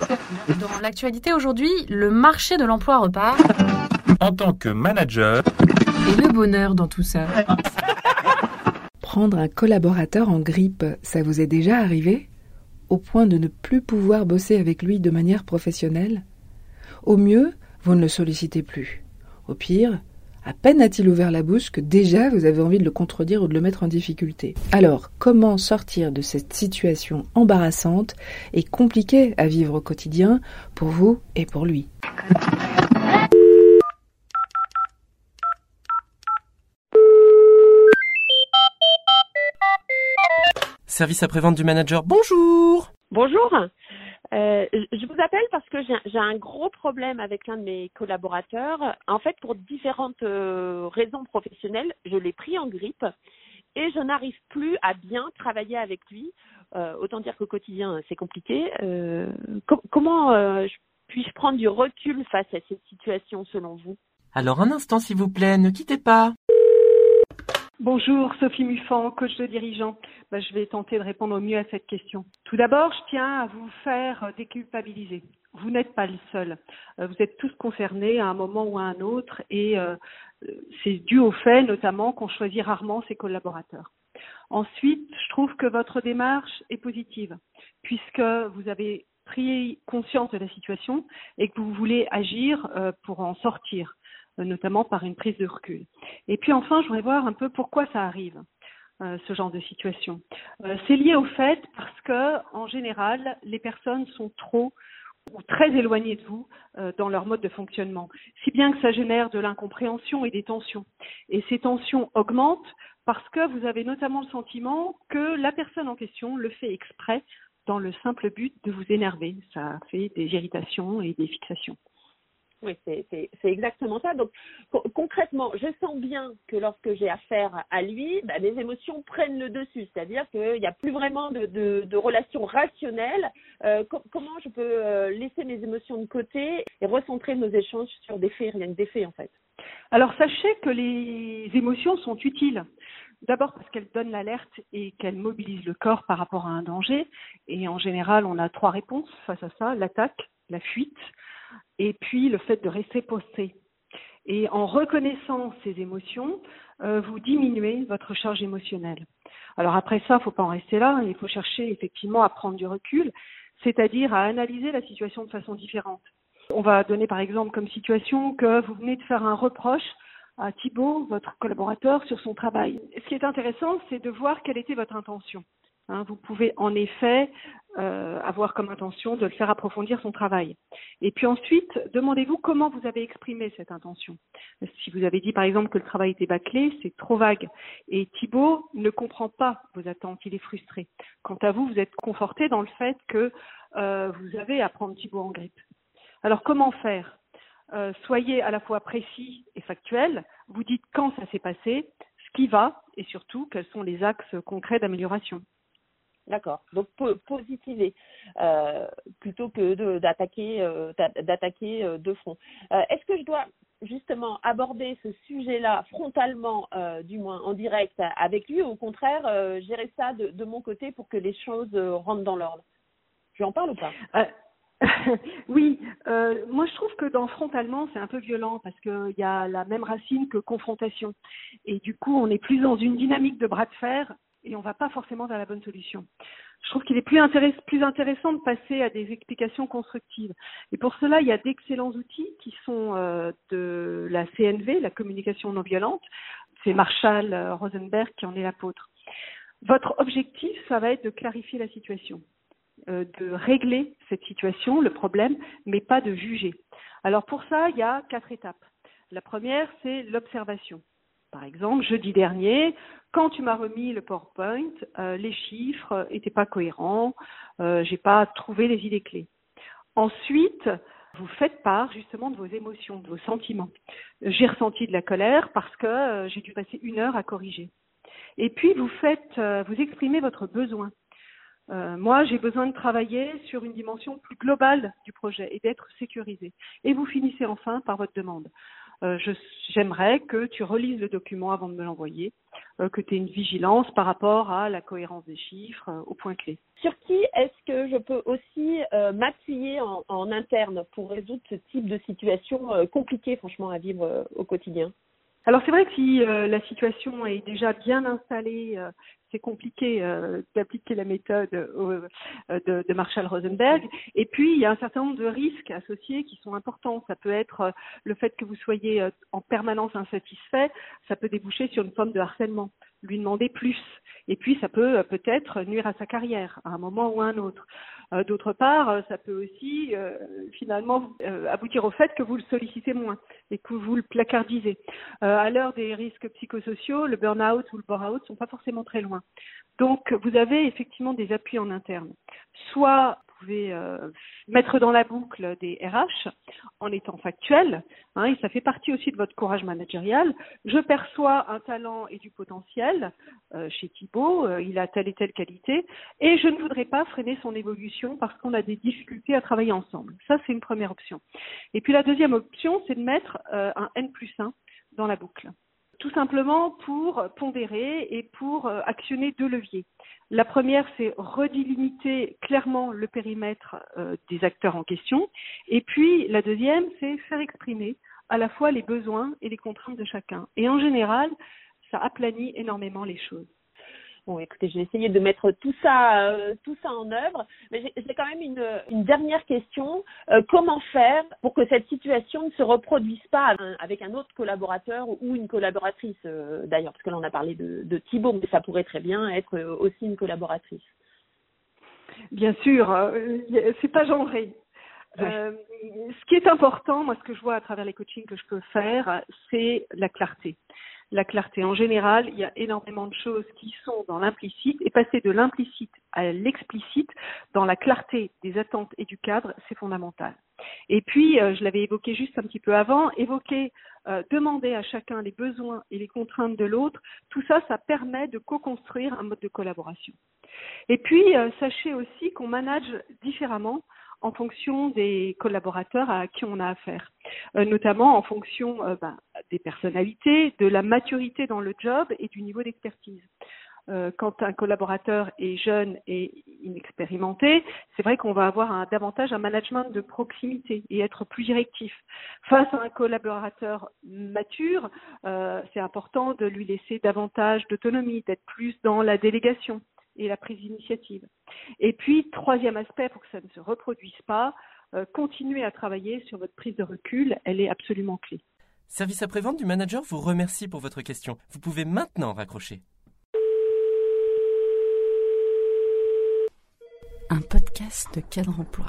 Dans l'actualité aujourd'hui, le marché de l'emploi repart. En tant que manager, Et le bonheur dans tout ça. Prendre un collaborateur en grippe, ça vous est déjà arrivé? Au point de ne plus pouvoir bosser avec lui de manière professionnelle? Au mieux, vous ne le sollicitez plus. Au pire, à peine a-t-il ouvert la bouche que déjà vous avez envie de le contredire ou de le mettre en difficulté. Alors, comment sortir de cette situation embarrassante et compliquée à vivre au quotidien pour vous et pour lui? Service après-vente du manager, bonjour Bonjour. Euh, je vous appelle parce que j'ai un gros problème avec l'un de mes collaborateurs. En fait, pour différentes euh, raisons professionnelles, je l'ai pris en grippe et je n'arrive plus à bien travailler avec lui. Euh, autant dire qu'au quotidien, c'est compliqué. Co- comment je- puis-je prendre du recul face à cette situation selon vous? Alors un instant s'il vous plaît, ne quittez pas. Bonjour, Sophie Muffan, coach de dirigeant. Ben, je vais tenter de répondre au mieux à cette question. Tout d'abord, je tiens à vous faire euh, déculpabiliser. Vous n'êtes pas le seul. Euh, Vous êtes tous concernés à un moment ou à un autre et euh, c'est dû au fait notamment qu'on choisit rarement ses collaborateurs. Ensuite, je trouve que votre démarche est positive puisque vous avez pris conscience de la situation et que vous voulez agir pour en sortir, notamment par une prise de recul. Et puis enfin, je voudrais voir un peu pourquoi ça arrive, euh, ce genre de situation. Euh, c'est lié au fait parce que, en général, les personnes sont trop ou très éloignées de vous euh, dans leur mode de fonctionnement, si bien que ça génère de l'incompréhension et des tensions. Et ces tensions augmentent parce que vous avez notamment le sentiment que la personne en question le fait exprès dans le simple but de vous énerver. Ça fait des irritations et des fixations. Oui, c'est exactement ça. Donc co- concrètement, je sens bien que lorsque j'ai affaire à lui, bah, mes émotions prennent le dessus. C'est-à-dire qu'il n'y a plus vraiment de, relation rationnelle. Euh, co- comment je peux euh, laisser mes émotions de côté et recentrer nos échanges sur des faits, rien que des faits en fait? Alors sachez que les émotions sont utiles. D'abord parce qu'elles donnent l'alerte et qu'elles mobilisent le corps par rapport à un danger. Et en général, on a trois réponses face à ça l'attaque, la fuite, et puis le fait de rester posté. Et en reconnaissant ces émotions, euh, vous diminuez votre charge émotionnelle. Alors après ça, il ne faut pas en rester là. Il faut chercher effectivement à prendre du recul, c'est-à-dire à analyser la situation de façon différente. On va donner par exemple comme situation que vous venez de faire un reproche à Thibault, votre collaborateur, sur son travail. Ce qui est intéressant, c'est de voir quelle était votre intention. Hein, vous pouvez en effet euh, avoir comme intention de le faire approfondir son travail. Et puis ensuite, demandez-vous comment vous avez exprimé cette intention. Si vous avez dit par exemple que le travail était bâclé, c'est trop vague. Et Thibault ne comprend pas vos attentes, il est frustré. Quant à vous, vous êtes conforté dans le fait que euh, vous avez à prendre Thibault en grippe. Alors comment faire? Euh, Soyez à la fois précis et factuel. Vous dites quand ça s'est passé, ce qui va et surtout quels sont les axes concrets d'amélioration. D'accord. Donc po- positiver euh, plutôt que de- d'attaquer euh, d'attaquer euh, de front. Est-ce que je dois justement aborder ce sujet-là frontalement, du moins en direct avec lui, ou au contraire gérer ça de, mon côté pour que les choses rentrent dans l'ordre? Lui en parle ou pas? Oui, euh, moi je trouve que dans frontalement c'est un peu violent parce qu'il y a la même racine que confrontation et du coup on est plus dans une dynamique de bras de fer et on va pas forcément vers la bonne solution. Je trouve qu'il est plus intéressant de passer à des explications constructives. Et pour cela, il y a d'excellents outils qui sont euh, de la CNV, la communication non violente. C'est Marshall euh, Rosenberg qui en est l'apôtre. Votre objectif, ça va être de clarifier la situation euh, de régler cette situation, le problème, mais pas de juger. Alors pour ça, il y a quatre étapes. La première, c'est l'observation. Par exemple, jeudi dernier, quand tu m'as remis le PowerPoint, euh, les chiffres n'étaient pas cohérents, euh, j'ai pas trouvé les idées clés. Ensuite, vous faites part justement de vos émotions, de vos sentiments. J'ai ressenti de la colère parce que euh, j'ai dû passer une heure à corriger. Et puis vous faites, euh, vous exprimez votre besoin. Euh, moi, j'ai besoin de travailler sur une dimension plus globale du projet et d'être sécurisé. Et vous finissez enfin par votre demande. Euh, j'aimerais que tu relises le document avant de me l'envoyer, euh, que tu aies une vigilance par rapport à la cohérence des chiffres, euh, au point clé. Sur qui est-ce que je peux aussi m'appuyer en, en, interne pour résoudre ce type de situation compliquée, franchement, à vivre au quotidien? Alors c'est vrai que si la situation est déjà bien installée, c'est compliqué euh, d'appliquer la méthode euh, de, de, Marshall Rosenberg. Et puis, il y a un certain nombre de risques associés qui sont importants. Ça peut être euh, le fait que vous soyez en permanence insatisfait, ça peut déboucher sur une forme de harcèlement, lui demander plus. Et puis, ça peut peut-être nuire à sa carrière à un moment ou à un autre. D'autre part, ça peut aussi finalement aboutir au fait que vous le sollicitez moins et que vous le placardisez. à l'heure des risques psychosociaux, le burn-out ou le bore-out sont pas forcément très loin. Donc, vous avez effectivement des appuis en interne. Soit pouvez euh, mettre dans la boucle des RH en étant factuel, hein, et ça fait partie aussi de votre courage managérial. Je perçois un talent et du potentiel euh, chez Thibault, euh, il a telle et telle qualité, et je ne voudrais pas freiner son évolution parce qu'on a des difficultés à travailler ensemble. Ça, c'est une première option. Et puis la deuxième option, c'est de mettre un N plus 1 dans la boucle tout simplement pour pondérer et pour euh, actionner deux leviers. La première, c'est redélimiter clairement le périmètre euh, des acteurs en question. Et puis, la deuxième, c'est faire exprimer à la fois les besoins et les contraintes de chacun. Et en général, ça aplanit énormément les choses. Bon, écoutez, j'ai essayé de mettre tout ça, euh, tout ça en œuvre, mais j'ai quand même une, une dernière question. Euh, comment faire pour que cette situation ne se reproduise pas avec un autre collaborateur ou une collaboratrice, euh, d'ailleurs, parce que là on a parlé de, de Thibault, mais ça pourrait très bien être aussi une collaboratrice. Bien sûr, c'est pas genré. ce qui est important, moi, ce que je vois à travers les coachings que je peux faire, c'est la clarté la clarté. En général, il y a énormément de choses qui sont dans l'implicite et passer de l'implicite à l'explicite dans la clarté des attentes et du cadre, c'est fondamental. Et puis, euh, je l'avais évoqué juste un petit peu avant, évoquer, euh, demander à chacun les besoins et les contraintes de l'autre, tout ça, ça permet de co-construire un mode de collaboration. Et puis, euh, sachez aussi qu'on manage différemment en fonction des collaborateurs à qui on a affaire, notamment en fonction euh, bah, des personnalités, de la maturité dans le job et du niveau d'expertise. Euh, quand un collaborateur est jeune et inexpérimenté, c'est vrai qu'on va avoir davantage un management de proximité et être plus directif. Face à un collaborateur mature, c'est important de lui laisser davantage d'autonomie, d'être plus dans la délégation et la prise d'initiative. Et puis, troisième aspect, pour que ça ne se reproduise pas, euh, continuez à travailler sur votre prise de recul, elle est absolument clé. Service après-vente du manager vous remercie pour votre question. Vous pouvez maintenant raccrocher. Un podcast de cadre emploi.